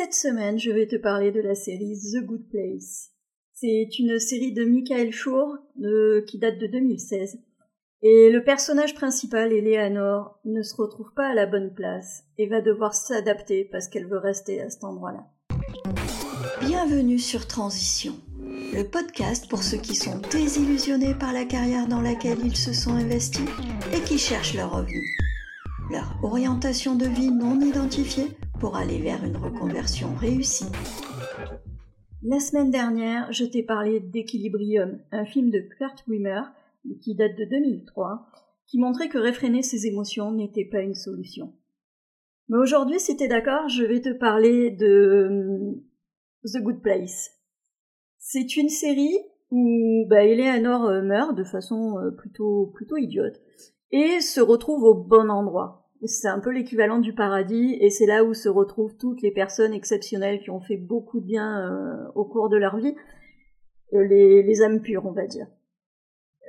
Cette semaine, je vais te parler de la série The Good Place. C'est une série de Michael Schur qui date de 2016. Et le personnage principal, Eleanor, ne se retrouve pas à la bonne place et va devoir s'adapter parce qu'elle veut rester à cet endroit-là. Bienvenue sur Transition, le podcast pour ceux qui sont désillusionnés par la carrière dans laquelle ils se sont investis et qui cherchent leur revenu. Leur orientation de vie non identifiée pour aller vers une reconversion réussie. La semaine dernière, je t'ai parlé d'Equilibrium, un film de Kurt Wimmer qui date de 2003, qui montrait que réfréner ses émotions n'était pas une solution. Mais aujourd'hui, si t'es d'accord, je vais te parler de hum, The Good Place. C'est une série où bah, Eleanor euh, meurt de façon euh, plutôt plutôt idiote et se retrouve au bon endroit. C'est un peu l'équivalent du paradis et c'est là où se retrouvent toutes les personnes exceptionnelles qui ont fait beaucoup de bien euh, au cours de leur vie, euh, les, âmes pures, on va dire.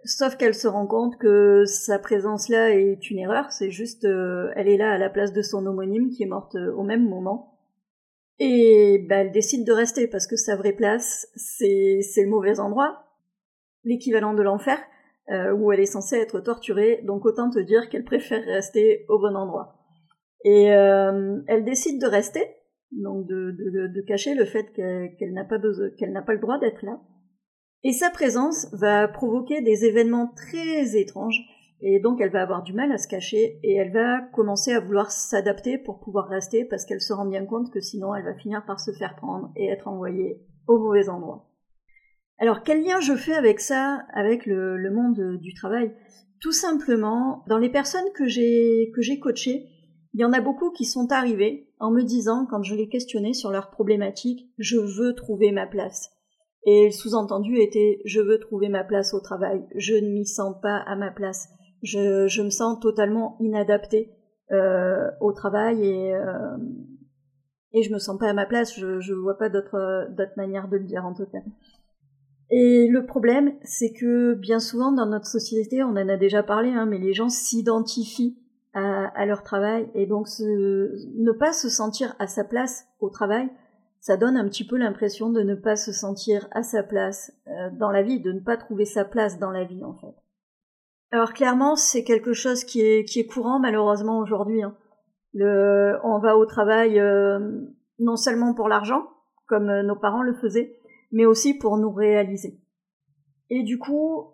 Sauf qu'elle se rend compte que sa présence là est une erreur, c'est juste euh, elle est là à la place de son homonyme qui est morte au même moment. Et bah, elle décide de rester parce que sa vraie place, c'est le mauvais endroit, l'équivalent de l'enfer, euh, où elle est censée être torturée, donc autant te dire qu'elle préfère rester au bon endroit. Et euh, elle décide de rester, donc de, cacher le fait qu'elle n'a pas qu'elle n'a pas le droit d'être là. Et sa présence va provoquer des événements très étranges, et donc elle va avoir du mal à se cacher, et elle va commencer à vouloir s'adapter pour pouvoir rester, parce qu'elle se rend bien compte que sinon elle va finir par se faire prendre et être envoyée au mauvais endroit. Alors quel lien je fais avec ça, avec le, monde du travail? Tout simplement, dans les personnes que j'ai que j'ai coachées, il y en a beaucoup qui sont arrivés en me disant, quand je les questionnais sur leurs problématiques, je veux trouver ma place. Et le sous-entendu était, je veux trouver ma place au travail, je ne m'y sens pas à ma place, je, je me sens totalement inadaptée euh, au travail et, euh, et je me sens pas à ma place, je, je vois pas d'autre manière de le dire en tout cas. Et le problème, c'est que bien souvent dans notre société, on en a déjà parlé, hein, mais les gens s'identifient à, leur travail et donc ne pas se sentir à sa place au travail, ça donne un petit peu l'impression de ne pas se sentir à sa place euh, dans la vie, de ne pas trouver sa place dans la vie en fait. Alors clairement, c'est quelque chose qui est, qui est courant malheureusement aujourd'hui. Hein. Le, on va au travail euh, non seulement pour l'argent, comme euh, nos parents le faisaient, mais aussi pour nous réaliser. Et du coup,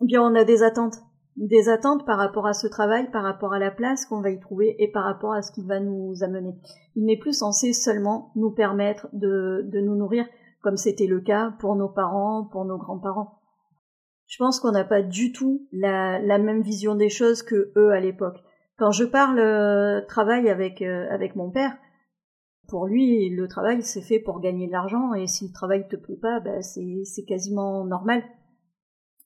eh bien on a des attentes, des attentes par rapport à ce travail, par rapport à la place qu'on va y trouver et par rapport à ce qui va nous amener. Il n'est plus censé seulement nous permettre de, de nous nourrir, comme c'était le cas pour nos parents, pour nos grands-parents. Je pense qu'on n'a pas du tout la, la, même vision des choses que eux à l'époque. Quand je parle euh, travail avec, euh, avec mon père, pour lui, le travail, c'est fait pour gagner de l'argent, et si le travail te plaît pas, bah, c'est quasiment normal.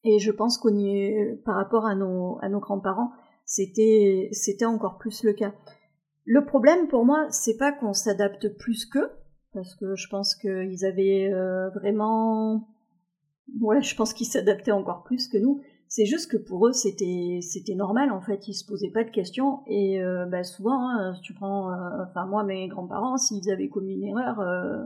Et je pense qu'on y est, par rapport à nos, grands-parents, c'était, c'était encore plus le cas. Le problème pour moi, c'est pas qu'on s'adapte plus qu'eux, parce que je pense qu'ils avaient euh, vraiment, ouais, je pense qu'ils s'adaptaient encore plus que nous. C'est juste que pour eux, c'était c'était normal en fait. Ils se posaient pas de questions et euh, bah, souvent, hein, si tu prends, euh, enfin moi mes grands-parents, s'ils avaient commis une erreur, euh,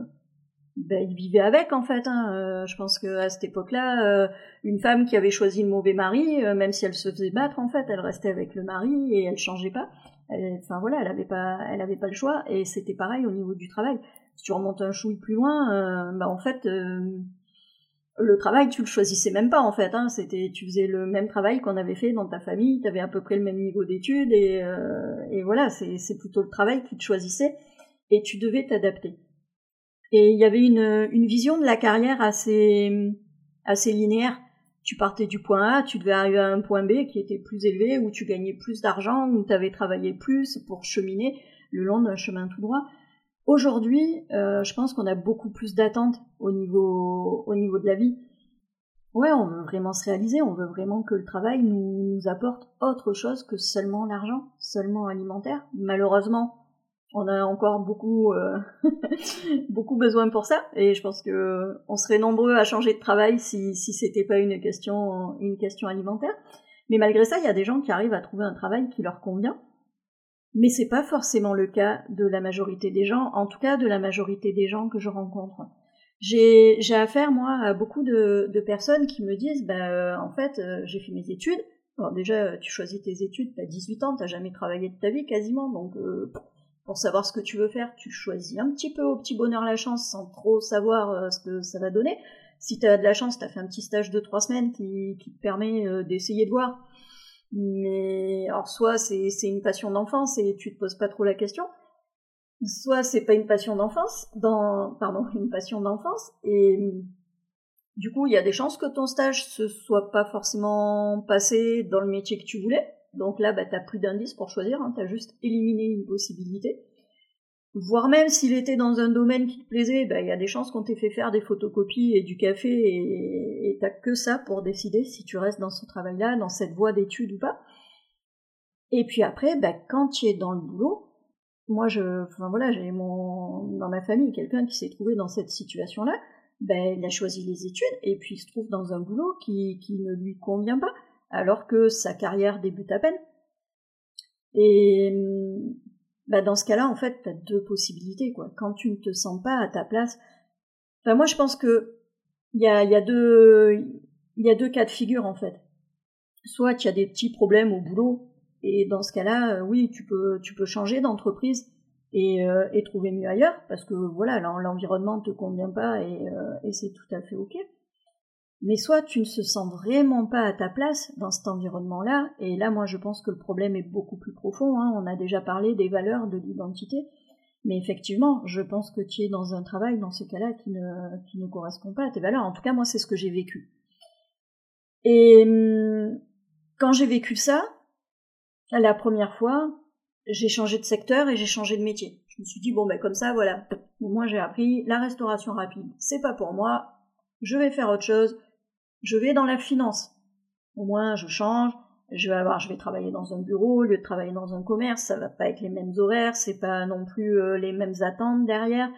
bah, ils vivaient avec en fait. Hein. je pense que à cette époque-là, une femme qui avait choisi le mauvais mari, même si elle se faisait battre en fait, elle restait avec le mari et elle changeait pas. Enfin voilà, elle avait pas, elle avait pas le choix. Et c'était pareil au niveau du travail. Si tu remontes un chouille plus loin, bah en fait le travail, tu le choisissais même pas en fait. Hein. C'était, tu faisais le même travail qu'on avait fait dans ta famille. Tu avais à peu près le même niveau d'études et, euh, et voilà, c'est, plutôt le travail qui te choisissait et tu devais t'adapter. Et il y avait une, une vision de la carrière assez, assez linéaire. Tu partais du point A, tu devais arriver à un point B qui était plus élevé, où tu gagnais plus d'argent, où tu avais travaillé plus pour cheminer le long d'un chemin tout droit. Aujourd'hui, euh, je pense qu'on a beaucoup plus d'attentes au niveau, au niveau de la vie. Ouais, on veut vraiment se réaliser, on veut vraiment que le travail nous, apporte autre chose que seulement l'argent, seulement alimentaire. Malheureusement, on a encore beaucoup, euh, beaucoup besoin pour ça, et je pense que on serait nombreux à changer de travail si, si c'était pas une question, une question alimentaire. Mais malgré ça, il y a des gens qui arrivent à trouver un travail qui leur convient, Mais c'est pas forcément le cas de la majorité des gens, en tout cas de la majorité des gens que je rencontre. J'ai, j'ai affaire, moi, à beaucoup de, de personnes qui me disent, bah, euh, en fait, euh, j'ai fait mes études. Alors déjà, tu choisis tes études, t'as 18 ans, t'as jamais travaillé de ta vie quasiment, donc euh, pour savoir ce que tu veux faire, tu choisis un petit peu au petit bonheur la chance sans trop savoir ce que ça va donner. Si t'as de la chance, t'as fait un petit stage de trois semaines qui, qui te permet d'essayer de voir mais alors soit c'est une passion d'enfance et tu te poses pas trop la question, soit c'est pas une passion d'enfance, dans pardon une passion d'enfance et du coup il y a des chances que ton stage se soit pas forcément passé dans le métier que tu voulais. Donc là bah t'as plus d'indices pour choisir, hein, t'as juste éliminé une possibilité voire même s'il était dans un domaine qui te plaisait, ben, il y a des chances qu'on t'ait fait faire des photocopies et du café et t'as que ça pour décider si tu restes dans ce travail-là, dans cette voie d'études ou pas. Et puis après, ben, quand tu es dans le boulot, moi je, enfin voilà, j'ai mon, dans ma famille quelqu'un qui s'est trouvé dans cette situation-là, ben, il a choisi les études et puis il se trouve dans un boulot qui, qui ne lui convient pas, alors que sa carrière débute à peine. Et bah dans ce cas-là, en fait, tu as deux possibilités, quoi. Quand tu ne te sens pas à ta place. Enfin, moi, je pense que il y a, y a deux, y a deux cas de figure, en fait. Soit tu as des petits problèmes au boulot, et dans ce cas-là, euh, oui, tu peux, tu peux changer d'entreprise et, euh, et trouver mieux ailleurs, parce que voilà, l'environnement te convient pas et, euh, et c'est tout à fait ok mais soit tu ne se sens vraiment pas à ta place dans cet environnement-là, et là moi je pense que le problème est beaucoup plus profond, hein. on a déjà parlé des valeurs, de l'identité, mais effectivement, je pense que tu es dans un travail dans ce cas-là qui ne, qui ne correspond pas à tes valeurs, en tout cas moi c'est ce que j'ai vécu. Et hum, quand j'ai vécu ça, la première fois, j'ai changé de secteur et j'ai changé de métier. Je me suis dit, bon ben comme ça, voilà, moi j'ai appris la restauration rapide, c'est pas pour moi, je vais faire autre chose, je vais dans la finance. Au moins, je change. Je vais avoir, je vais travailler dans un bureau au lieu de travailler dans un commerce. Ça va pas être les mêmes horaires, c'est pas non plus euh, les mêmes attentes derrière.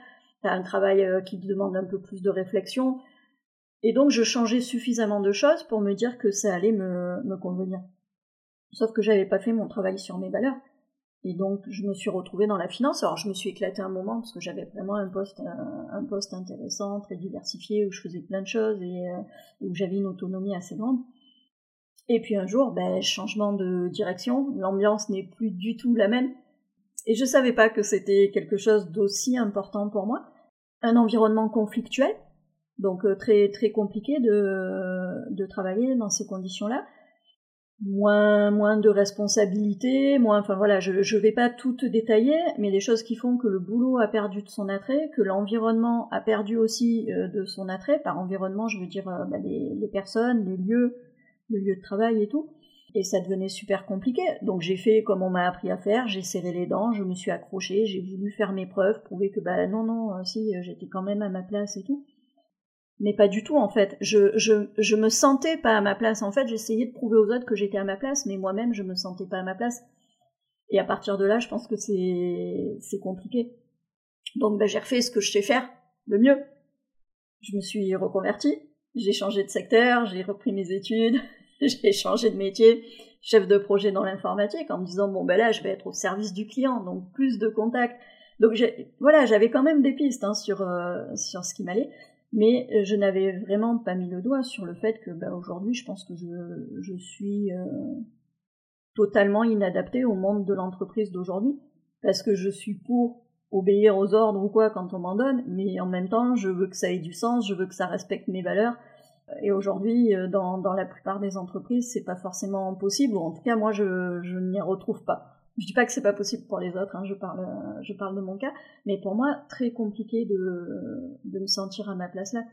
T'as un travail euh, qui demande un peu plus de réflexion. Et donc, je changeais suffisamment de choses pour me dire que ça allait me, me convenir. Sauf que j'avais pas fait mon travail sur mes valeurs. Et donc, je me suis retrouvée dans la finance. Alors, je me suis éclatée un moment parce que j'avais vraiment un poste, un, poste intéressant, très diversifié, où je faisais plein de choses et euh, où j'avais une autonomie assez grande. Et puis un jour, ben, changement de direction, l'ambiance n'est plus du tout la même. Et je savais pas que c'était quelque chose d'aussi important pour moi. Un environnement conflictuel, donc euh, très très compliqué de travailler dans ces conditions-là moins moins de responsabilités, moins enfin voilà, je je vais pas tout détailler, mais des choses qui font que le boulot a perdu de son attrait, que l'environnement a perdu aussi euh, de son attrait. Par environnement, je veux dire euh, bah, les, les, personnes, les lieux, le lieu de travail et tout. Et ça devenait super compliqué. Donc j'ai fait comme on m'a appris à faire, j'ai serré les dents, je me suis accrochée, j'ai voulu faire mes preuves, prouver que bah non non, euh, si j'étais quand même à ma place et tout mais pas du tout en fait. Je, je, je me sentais pas à ma place. En fait, j'essayais de prouver aux autres que j'étais à ma place, mais moi-même, je me sentais pas à ma place. Et à partir de là, je pense que c'est, c'est compliqué. Donc, ben, j'ai refait ce que je sais faire le mieux. Je me suis reconvertie, j'ai changé de secteur, j'ai repris mes études, j'ai changé de métier, chef de projet dans l'informatique, en me disant bon ben là, je vais être au service du client, donc plus de contacts. Donc voilà, j'avais quand même des pistes hein, sur euh, sur ce qui m'allait mais euh, je n'avais vraiment pas mis le doigt sur le fait que bah, aujourd'hui, je pense que je, suis euh, totalement inadaptée au monde de l'entreprise d'aujourd'hui, parce que je suis pour obéir aux ordres ou quoi quand on m'en donne, mais en même temps, je veux que ça ait du sens, je veux que ça respecte mes valeurs. Et aujourd'hui, euh, dans, la plupart des entreprises, c'est pas forcément possible, ou en tout cas, moi, je n'y retrouve pas. Je dis pas que c'est pas possible pour les autres, hein, je parle, je parle de mon cas, mais pour moi, très compliqué de, de me sentir à ma place là.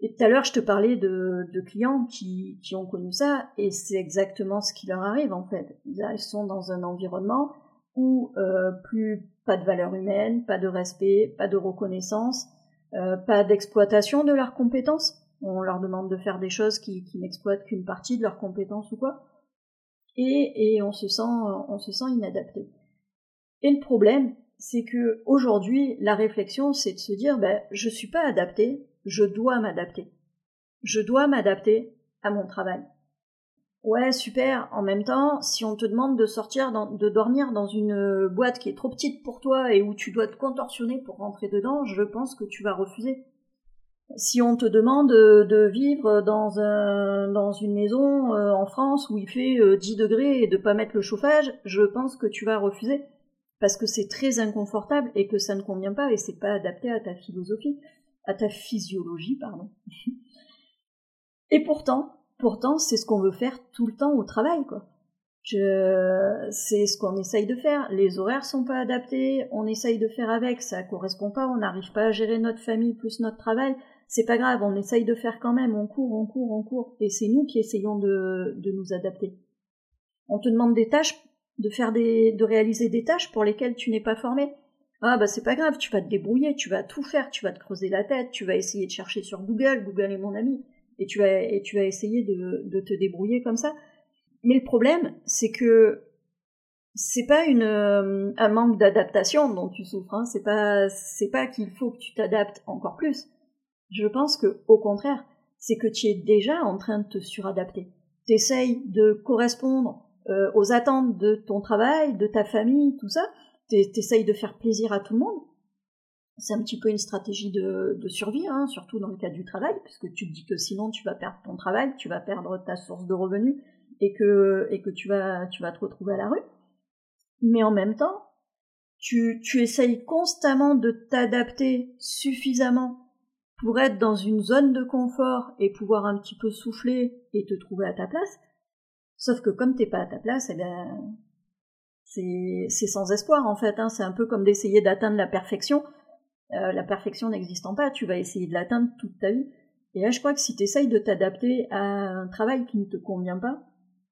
Et tout à l'heure, je te parlais de, de clients qui, qui ont connu ça, et c'est exactement ce qui leur arrive en fait. Ils sont dans un environnement où euh, plus pas de valeur humaine, pas de respect, pas de reconnaissance, euh, pas d'exploitation de leurs compétences. On leur demande de faire des choses qui, qui n'exploitent qu'une partie de leurs compétences ou quoi et, on se sent on se sent inadapté. Et le problème, c'est que aujourd'hui, la réflexion, c'est de se dire, ben, je suis pas adapté, je dois m'adapter. Je dois m'adapter à mon travail. Ouais, super. En même temps, si on te demande de sortir, de dormir dans une boîte qui est trop petite pour toi et où tu dois te contorsionner pour rentrer dedans, je pense que tu vas refuser. Si on te demande de vivre dans, un, dans une maison euh, en France où il fait 10 euh, degrés et de pas mettre le chauffage, je pense que tu vas refuser parce que c'est très inconfortable et que ça ne convient pas et c'est pas adapté à ta philosophie, à ta physiologie, pardon. et pourtant, pourtant, c'est ce qu'on veut faire tout le temps au travail, quoi. C'est ce qu'on essaye de faire. Les horaires sont pas adaptés, on essaye de faire avec, ça correspond pas, on n'arrive pas à gérer notre famille plus notre travail c'est pas grave, on essaye de faire quand même, on court, on court, on court, et c'est nous qui essayons de, de nous adapter. On te demande des tâches, de faire des, de réaliser des tâches pour lesquelles tu n'es pas formé. Ah bah c'est pas grave, tu vas te débrouiller, tu vas tout faire, tu vas te creuser la tête, tu vas essayer de chercher sur Google, Google est mon ami, et tu vas, et tu vas essayer de, de te débrouiller comme ça. Mais le problème, c'est que c'est pas une, euh, un manque d'adaptation dont tu souffres, hein. c'est pas, c'est pas qu'il faut que tu t'adaptes encore plus je pense que, au contraire, c'est que tu es déjà en train de te suradapter. T'essayes de correspondre euh, aux attentes de ton travail, de ta famille, tout ça. T'essayes de faire plaisir à tout le monde. C'est un petit peu une stratégie de, survie, hein, surtout dans le cas du travail, parce que tu te dis que sinon tu vas perdre ton travail, tu vas perdre ta source de revenus et que, et que tu, vas, tu vas te retrouver à la rue. Mais en même temps, tu, tu essayes constamment de t'adapter suffisamment pour être dans une zone de confort et pouvoir un petit peu souffler et te trouver à ta place. Sauf que comme t'es pas à ta place, eh ben, c'est sans espoir en fait. Hein. C'est un peu comme d'essayer d'atteindre la perfection. Euh, la perfection n'existant pas, tu vas essayer de l'atteindre toute ta vie. Et là, je crois que si tu essayes de t'adapter à un travail qui ne te convient pas,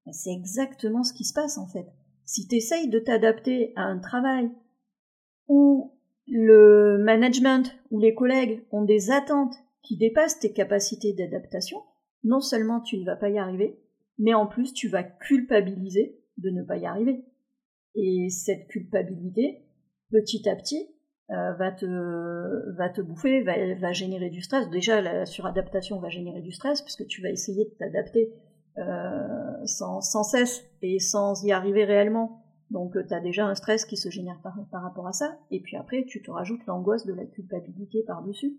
ben, c'est exactement ce qui se passe en fait. Si tu essayes de t'adapter à un travail où le management ou les collègues ont des attentes qui dépassent tes capacités d'adaptation, non seulement tu ne vas pas y arriver, mais en plus tu vas culpabiliser de ne pas y arriver. Et cette culpabilité, petit à petit, euh, va, te, va te bouffer, va, générer du stress. Déjà, la suradaptation va générer du stress, puisque tu vas essayer de t'adapter euh, sans cesse et sans y arriver réellement donc euh, tu déjà un stress qui se génère par, rapport à ça, et puis après tu te rajoutes l'angoisse de la culpabilité par-dessus.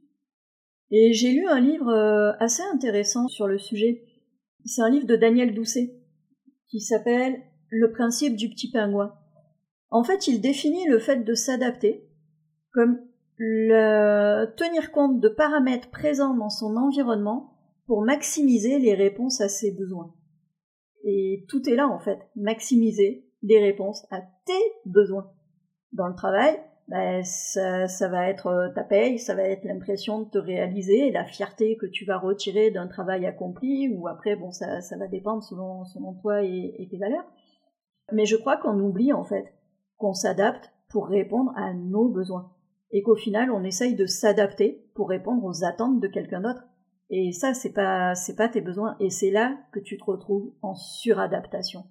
Et j'ai lu un livre euh, assez intéressant sur le sujet. C'est un livre de Daniel Doucet, qui s'appelle Le principe du petit pingouin. En fait, il définit le fait de s'adapter comme le tenir compte de paramètres présents dans son environnement pour maximiser les réponses à ses besoins. Et tout est là en fait, maximiser des réponses à tes besoins. Dans le travail, ben, ça, va être euh, ta paye, ça va être l'impression de te réaliser, la fierté que tu vas retirer d'un travail accompli, ou après, bon, ça, va dépendre selon, selon toi et, et tes valeurs. Mais je crois qu'on oublie, en fait, qu'on s'adapte pour répondre à nos besoins. Et qu'au final, on essaye de s'adapter pour répondre aux attentes de quelqu'un d'autre. Et ça, c'est pas, c'est pas tes besoins. Et c'est là que tu te retrouves en suradaptation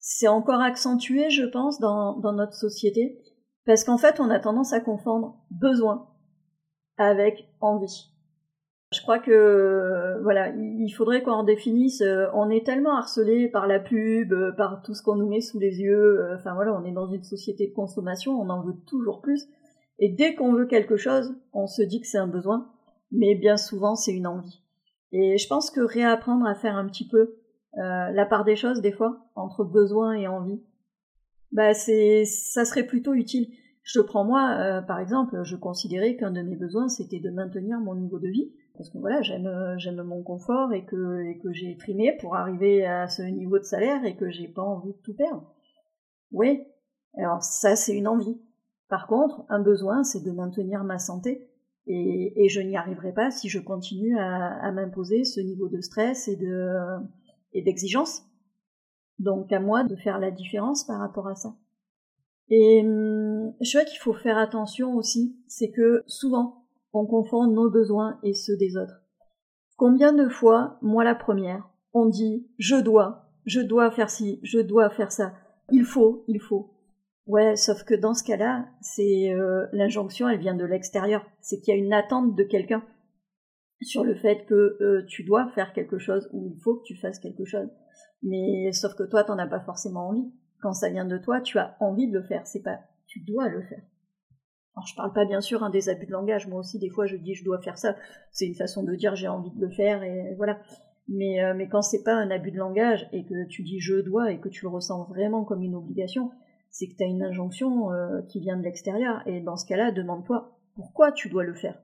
c'est encore accentué, je pense, dans, dans notre société, parce qu'en fait, on a tendance à confondre besoin avec envie. Je crois que voilà, il faudrait qu'on définisse. Euh, on est tellement harcelé par la pub, euh, par tout ce qu'on nous met sous les yeux. Euh, enfin voilà, on est dans une société de consommation, on en veut toujours plus. Et dès qu'on veut quelque chose, on se dit que c'est un besoin, mais bien souvent c'est une envie. Et je pense que réapprendre à faire un petit peu euh, la part des choses des fois entre besoin et envie. Bah c'est ça serait plutôt utile. Je prends moi euh, par exemple je considérais qu'un de mes besoins c'était de maintenir mon niveau de vie. Parce que voilà j'aime j'aime mon confort et que et que j'ai trimé pour arriver à ce niveau de salaire et que j'ai pas envie de tout perdre. Oui alors ça c'est une envie. Par contre un besoin c'est de maintenir ma santé et, et je n'y arriverai pas si je continue à, à m'imposer ce niveau de stress et de et d'exigence. Donc à moi de faire la différence par rapport à ça. Et hum, je crois qu'il faut faire attention aussi, c'est que souvent on confond nos besoins et ceux des autres. Combien de fois, moi la première, on dit je dois, je dois faire ci, je dois faire ça, il faut, il faut. Ouais, sauf que dans ce cas-là, c'est euh, l'injonction, elle vient de l'extérieur. C'est qu'il y a une attente de quelqu'un sur le fait que euh, tu dois faire quelque chose ou il faut que tu fasses quelque chose. Mais sauf que toi, t'en as pas forcément envie. Quand ça vient de toi, tu as envie de le faire. C'est pas, tu dois le faire. Alors je parle pas bien sûr hein, des abus de langage. Moi aussi, des fois, je dis je dois faire ça. C'est une façon de dire j'ai envie de le faire et voilà. Mais, euh, mais quand c'est pas un abus de langage et que tu dis je dois et que tu le ressens vraiment comme une obligation, c'est que tu as une injonction euh, qui vient de l'extérieur. Et dans ce cas-là, demande-toi pourquoi tu dois le faire.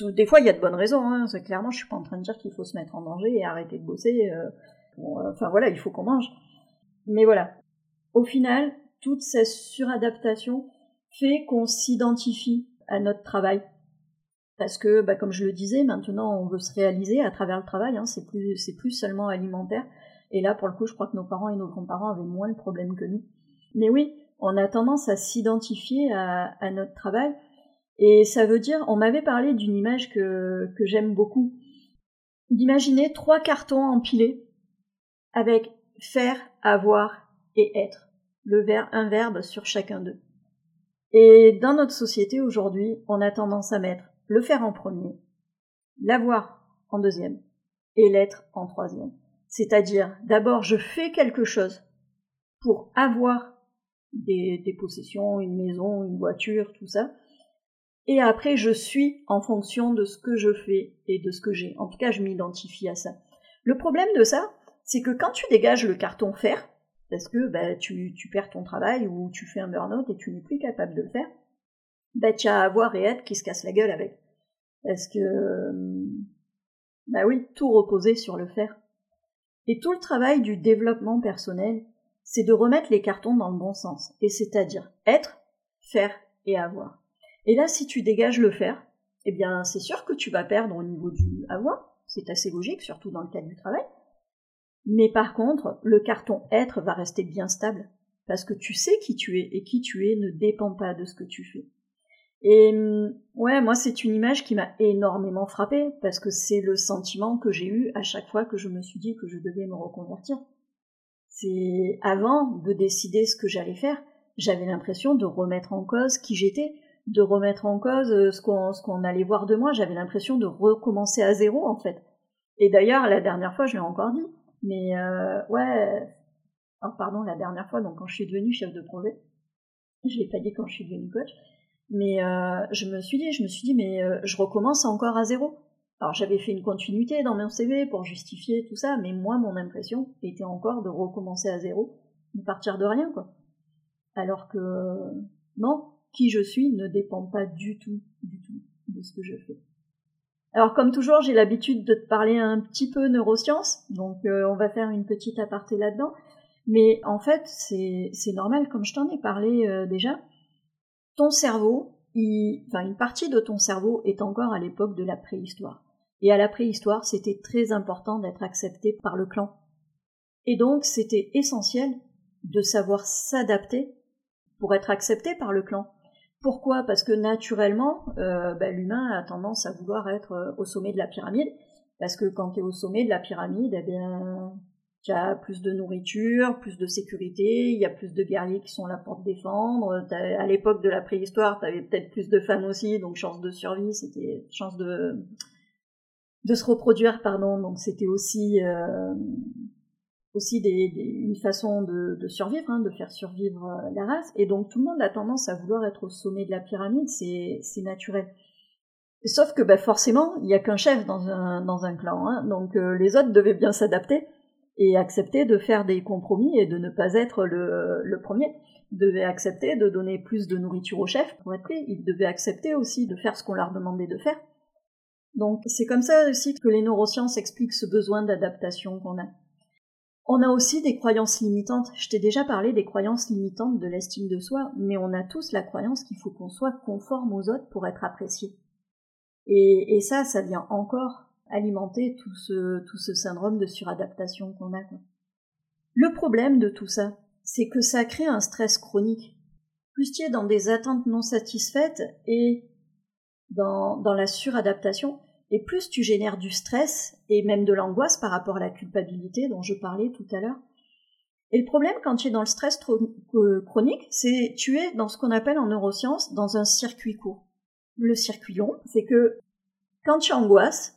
Des fois, il y a de bonnes raisons. Hein. Clairement, je suis pas en train de dire qu'il faut se mettre en danger et arrêter de bosser. Euh, enfin voilà, il faut qu'on mange. Mais voilà. Au final, toute cette suradaptation fait qu'on s'identifie à notre travail. Parce que, bah, comme je le disais, maintenant on veut se réaliser à travers le travail, hein, c'est plus, c'est plus seulement alimentaire. Et là, pour le coup, je crois que nos parents et nos grands-parents avaient moins le problème que nous. Mais oui, on a tendance à s'identifier à, notre travail. Et ça veut dire, on m'avait parlé d'une image que, que j'aime beaucoup. D'imaginer trois cartons empilés avec faire, avoir et être. Le ver, un verbe sur chacun d'eux. Et dans notre société aujourd'hui, on a tendance à mettre le faire en premier, l'avoir en deuxième et l'être en troisième. C'est-à-dire, d'abord, je fais quelque chose pour avoir des, des, possessions, une maison, une voiture, tout ça. Et après, je suis en fonction de ce que je fais et de ce que j'ai. En tout cas, je m'identifie à ça. Le problème de ça, c'est que quand tu dégages le carton faire, parce que bah, tu, perds ton travail ou tu fais un burn-out et tu n'es plus capable de le faire, bah, tu as avoir et être qui se casse la gueule avec. Parce que, bah oui, tout reposer sur le faire. Et tout le travail du développement personnel, c'est de remettre les cartons dans le bon sens. Et c'est-à-dire être, faire et avoir. Et là, si tu dégages le faire, eh bien, c'est sûr que tu vas perdre au niveau du avoir. C'est assez logique, surtout dans le cadre du travail. Mais par contre, le carton être va rester bien stable. Parce que tu sais qui tu es, et qui tu es ne dépend pas de ce que tu fais. Et mm, ouais, moi c'est une image qui m'a énormément frappée parce que c'est le sentiment que j'ai eu à chaque fois que je me suis dit que je devais me reconvertir. C'est avant de décider ce que j'allais faire, j'avais l'impression de remettre en cause qui j'étais, de remettre en cause euh, ce qu'on ce qu'on allait voir de moi, j'avais l'impression de recommencer à zéro en fait. Et d'ailleurs la dernière fois je l'ai encore dit, mais euh, ouais, oh, pardon la dernière fois donc quand je suis devenue chef de projet, je l'ai pas dit quand je suis devenue coach, mais euh, je me suis dit, je me suis dit, mais euh, je recommence encore à zéro. Alors j'avais fait une continuité dans mon CV pour justifier tout ça, mais moi mon impression était encore de recommencer à zéro, de partir de rien quoi. Alors que non, qui je suis ne dépend pas du tout, du tout de ce que je fais. Alors comme toujours, j'ai l'habitude de te parler un petit peu neurosciences, donc euh, on va faire une petite aparté là-dedans. Mais en fait, c'est normal, comme je t'en ai parlé déjà, ton cerveau, enfin une partie de ton cerveau est encore à l'époque de la préhistoire. Et à la préhistoire, c'était très important d'être accepté par le clan. Et donc, c'était essentiel de savoir s'adapter pour être accepté par le clan. Pourquoi? Parce que naturellement, euh, bah, l'humain a tendance à vouloir être euh, au sommet de la pyramide. Parce que quand tu es au sommet de la pyramide, eh bien, tu as plus de nourriture, plus de sécurité, il y a plus de guerriers qui sont là pour te défendre. À l'époque de la préhistoire, tu avais peut-être plus de femmes aussi, donc chance de survie, c'était chance de de se reproduire, pardon. Donc c'était aussi euh, aussi des, une façon de, de survivre, hein, de faire survivre euh, la race. Et donc tout le monde a tendance à vouloir être au sommet de la pyramide, c'est c'est naturel. Sauf que bah, forcément, il n'y a qu'un chef dans un dans un clan, hein, donc euh, les autres devaient bien s'adapter et accepter de faire des compromis et de ne pas être le, le premier. Ils devaient accepter de donner plus de nourriture au chef pour être pris. Ils devaient accepter aussi de faire ce qu'on leur demandait de faire. Donc c'est comme ça aussi que les neurosciences expliquent ce besoin d'adaptation qu'on a. On a aussi des croyances limitantes. Je t'ai déjà parlé des croyances limitantes de l'estime de soi, mais on a tous la croyance qu'il faut qu'on soit conforme aux autres pour être apprécié. Et, ça, ça vient encore alimenter tout ce, tout ce syndrome de suradaptation qu'on a. Le problème de tout ça, c'est que ça crée un stress chronique. Plus tu es dans des attentes non satisfaites et dans, dans la suradaptation, et plus tu génères du stress et même de l'angoisse par rapport à la culpabilité dont je parlais tout à l'heure. Et le problème quand tu es dans le stress chronique, c'est tu es dans ce qu'on appelle en neurosciences dans un circuit court. Le circuit long, c'est que quand tu angoisses,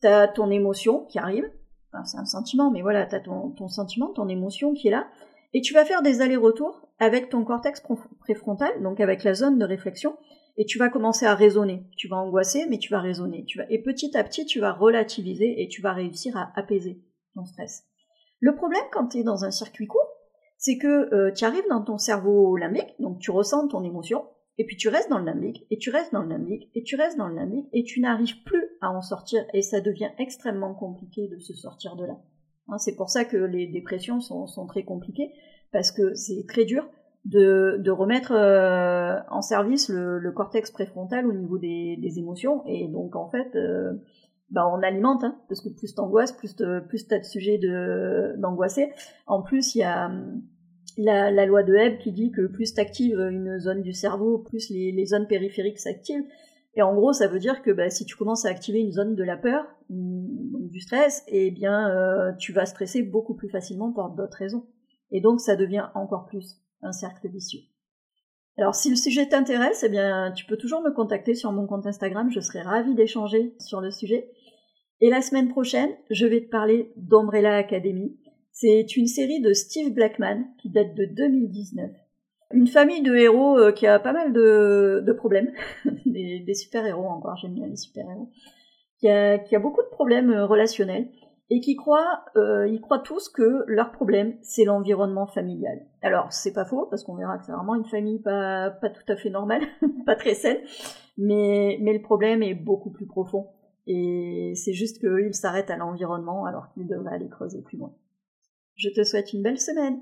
t'as ton émotion qui arrive, enfin, c'est un sentiment, mais voilà, tu as ton, ton sentiment, ton émotion qui est là, et tu vas faire des allers-retours avec ton cortex préfrontal, donc avec la zone de réflexion, et tu vas commencer à raisonner. Tu vas angoisser, mais tu vas raisonner. Tu vas... Et petit à petit, tu vas relativiser et tu vas réussir à apaiser ton stress. Le problème quand tu es dans un circuit court, c'est que euh, tu arrives dans ton cerveau limbique, donc tu ressens ton émotion, et puis tu restes dans le limbique, et tu restes dans le limbique, et tu restes dans le limbique, et tu n'arrives plus à en sortir, et ça devient extrêmement compliqué de se sortir de là. Hein, c'est pour ça que les dépressions sont, sont très compliquées, parce que c'est très dur de, de remettre euh, en service le, le, cortex préfrontal au niveau des, des, émotions, et donc en fait, euh, bah on alimente, hein, parce que plus t'angoisses, plus plus t'as de sujets d'angoisser. En plus, il y a la, la, loi de Hebb qui dit que plus t'actives une zone du cerveau, plus les, les zones périphériques s'activent. Et en gros, ça veut dire que bah, si tu commences à activer une zone de la peur, du stress, eh bien, euh, tu vas stresser beaucoup plus facilement pour d'autres raisons. Et donc, ça devient encore plus un cercle vicieux. Alors, si le sujet t'intéresse, eh bien, tu peux toujours me contacter sur mon compte Instagram. Je serai ravie d'échanger sur le sujet. Et la semaine prochaine, je vais te parler d'Umbrella Academy. C'est une série de Steve Blackman qui date de 2019. Une famille de héros euh, qui a pas mal de, problèmes, des, super-héros encore, j'aime bien les super-héros, qui a, qui a beaucoup de problèmes euh, relationnels et qui croient, euh, ils croient tous que leur problème c'est l'environnement familial. Alors c'est pas faux parce qu'on verra que c'est vraiment une famille pas, pas tout à fait normale, pas très saine, mais, mais le problème est beaucoup plus profond. Et c'est juste qu'ils s'arrêtent à l'environnement alors qu'ils devraient aller creuser plus loin. Je te souhaite une belle semaine.